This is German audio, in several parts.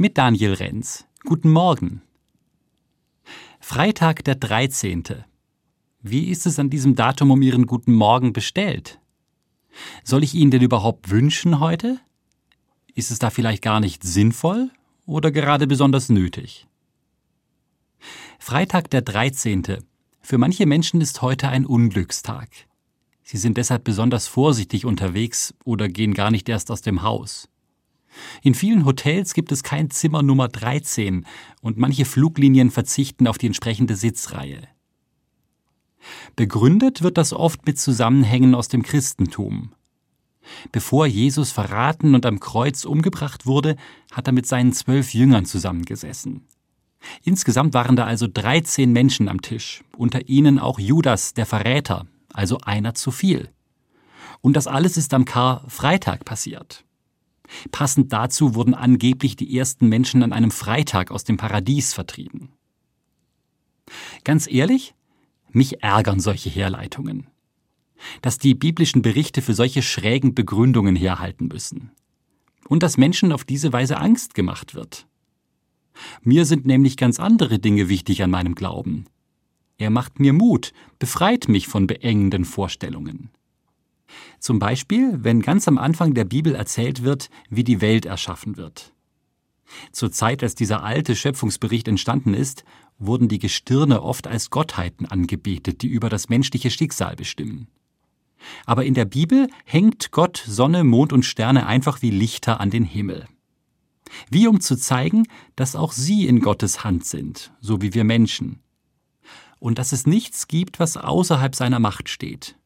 mit Daniel Renz. Guten Morgen. Freitag der 13. Wie ist es an diesem Datum um Ihren guten Morgen bestellt? Soll ich Ihnen denn überhaupt wünschen heute? Ist es da vielleicht gar nicht sinnvoll oder gerade besonders nötig? Freitag der 13. Für manche Menschen ist heute ein Unglückstag. Sie sind deshalb besonders vorsichtig unterwegs oder gehen gar nicht erst aus dem Haus. In vielen Hotels gibt es kein Zimmer Nummer 13 und manche Fluglinien verzichten auf die entsprechende Sitzreihe. Begründet wird das oft mit Zusammenhängen aus dem Christentum. Bevor Jesus verraten und am Kreuz umgebracht wurde, hat er mit seinen zwölf Jüngern zusammengesessen. Insgesamt waren da also 13 Menschen am Tisch, unter ihnen auch Judas, der Verräter, also einer zu viel. Und das alles ist am Karfreitag passiert. Passend dazu wurden angeblich die ersten Menschen an einem Freitag aus dem Paradies vertrieben. Ganz ehrlich, mich ärgern solche Herleitungen. Dass die biblischen Berichte für solche schrägen Begründungen herhalten müssen. Und dass Menschen auf diese Weise Angst gemacht wird. Mir sind nämlich ganz andere Dinge wichtig an meinem Glauben. Er macht mir Mut, befreit mich von beengenden Vorstellungen. Zum Beispiel, wenn ganz am Anfang der Bibel erzählt wird, wie die Welt erschaffen wird. Zur Zeit, als dieser alte Schöpfungsbericht entstanden ist, wurden die Gestirne oft als Gottheiten angebetet, die über das menschliche Schicksal bestimmen. Aber in der Bibel hängt Gott Sonne, Mond und Sterne einfach wie Lichter an den Himmel. Wie um zu zeigen, dass auch sie in Gottes Hand sind, so wie wir Menschen. Und dass es nichts gibt, was außerhalb seiner Macht steht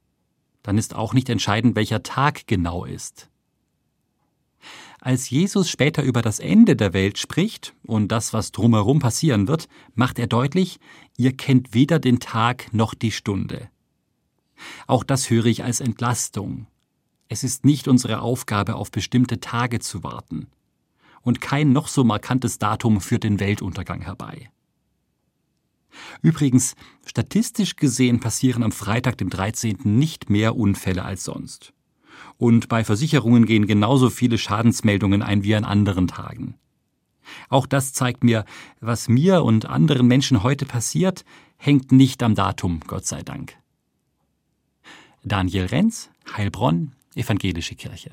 dann ist auch nicht entscheidend, welcher Tag genau ist. Als Jesus später über das Ende der Welt spricht und das, was drumherum passieren wird, macht er deutlich, ihr kennt weder den Tag noch die Stunde. Auch das höre ich als Entlastung. Es ist nicht unsere Aufgabe, auf bestimmte Tage zu warten. Und kein noch so markantes Datum führt den Weltuntergang herbei. Übrigens, statistisch gesehen passieren am Freitag, dem 13. nicht mehr Unfälle als sonst. Und bei Versicherungen gehen genauso viele Schadensmeldungen ein wie an anderen Tagen. Auch das zeigt mir, was mir und anderen Menschen heute passiert, hängt nicht am Datum, Gott sei Dank. Daniel Renz, Heilbronn, Evangelische Kirche.